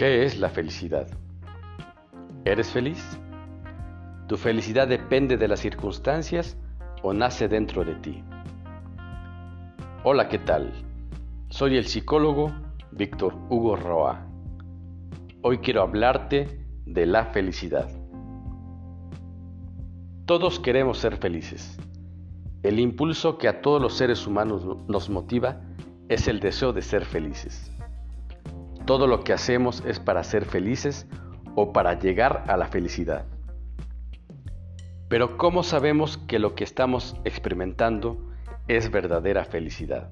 ¿Qué es la felicidad? ¿Eres feliz? ¿Tu felicidad depende de las circunstancias o nace dentro de ti? Hola, ¿qué tal? Soy el psicólogo Víctor Hugo Roa. Hoy quiero hablarte de la felicidad. Todos queremos ser felices. El impulso que a todos los seres humanos nos motiva es el deseo de ser felices. Todo lo que hacemos es para ser felices o para llegar a la felicidad. Pero ¿cómo sabemos que lo que estamos experimentando es verdadera felicidad?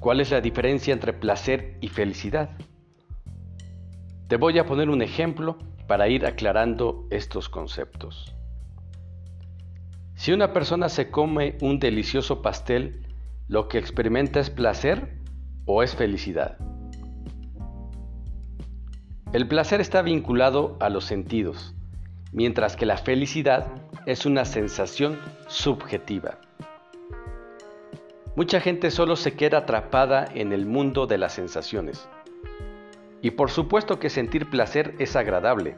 ¿Cuál es la diferencia entre placer y felicidad? Te voy a poner un ejemplo para ir aclarando estos conceptos. Si una persona se come un delicioso pastel, ¿lo que experimenta es placer o es felicidad? El placer está vinculado a los sentidos, mientras que la felicidad es una sensación subjetiva. Mucha gente solo se queda atrapada en el mundo de las sensaciones. Y por supuesto que sentir placer es agradable.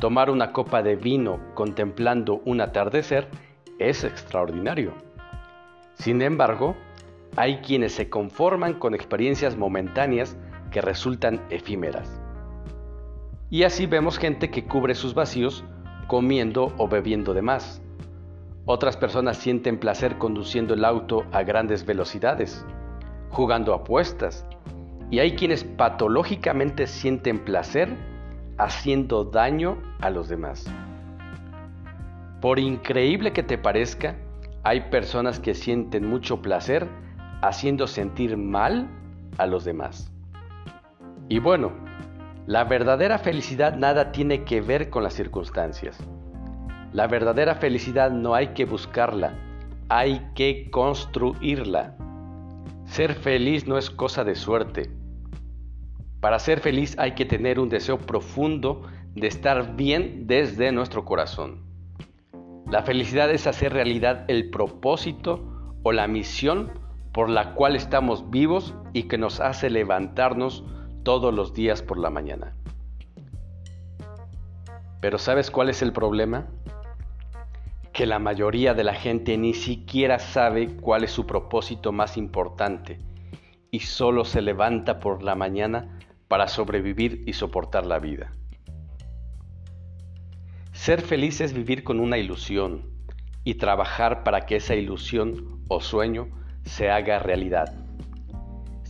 Tomar una copa de vino contemplando un atardecer es extraordinario. Sin embargo, hay quienes se conforman con experiencias momentáneas que resultan efímeras. Y así vemos gente que cubre sus vacíos comiendo o bebiendo de más. Otras personas sienten placer conduciendo el auto a grandes velocidades, jugando apuestas. Y hay quienes patológicamente sienten placer haciendo daño a los demás. Por increíble que te parezca, hay personas que sienten mucho placer haciendo sentir mal a los demás. Y bueno, la verdadera felicidad nada tiene que ver con las circunstancias. La verdadera felicidad no hay que buscarla, hay que construirla. Ser feliz no es cosa de suerte. Para ser feliz hay que tener un deseo profundo de estar bien desde nuestro corazón. La felicidad es hacer realidad el propósito o la misión por la cual estamos vivos y que nos hace levantarnos todos los días por la mañana. Pero ¿sabes cuál es el problema? Que la mayoría de la gente ni siquiera sabe cuál es su propósito más importante y solo se levanta por la mañana para sobrevivir y soportar la vida. Ser feliz es vivir con una ilusión y trabajar para que esa ilusión o sueño se haga realidad.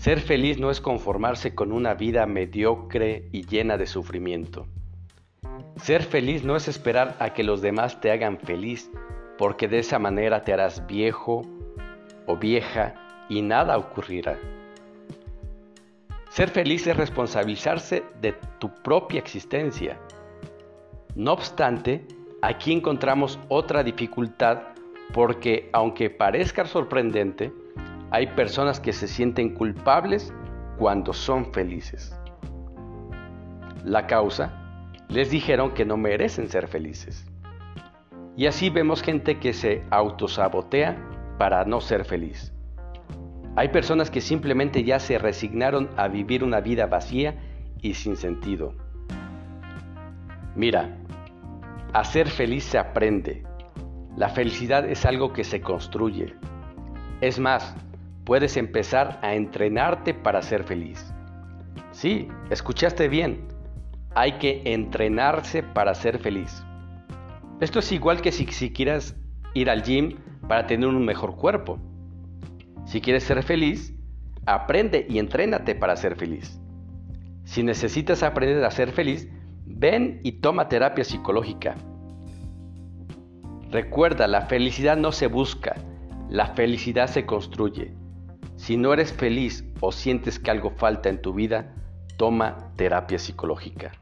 Ser feliz no es conformarse con una vida mediocre y llena de sufrimiento. Ser feliz no es esperar a que los demás te hagan feliz, porque de esa manera te harás viejo o vieja y nada ocurrirá. Ser feliz es responsabilizarse de tu propia existencia. No obstante, aquí encontramos otra dificultad porque aunque parezca sorprendente, hay personas que se sienten culpables cuando son felices. La causa, les dijeron que no merecen ser felices. Y así vemos gente que se autosabotea para no ser feliz. Hay personas que simplemente ya se resignaron a vivir una vida vacía y sin sentido. Mira, a ser feliz se aprende. La felicidad es algo que se construye. Es más, puedes empezar a entrenarte para ser feliz. Sí, escuchaste bien. Hay que entrenarse para ser feliz. Esto es igual que si, si ir al gym para tener un mejor cuerpo. Si quieres ser feliz, aprende y entrénate para ser feliz. Si necesitas aprender a ser feliz, ven y toma terapia psicológica. Recuerda, la felicidad no se busca, la felicidad se construye. Si no eres feliz o sientes que algo falta en tu vida, toma terapia psicológica.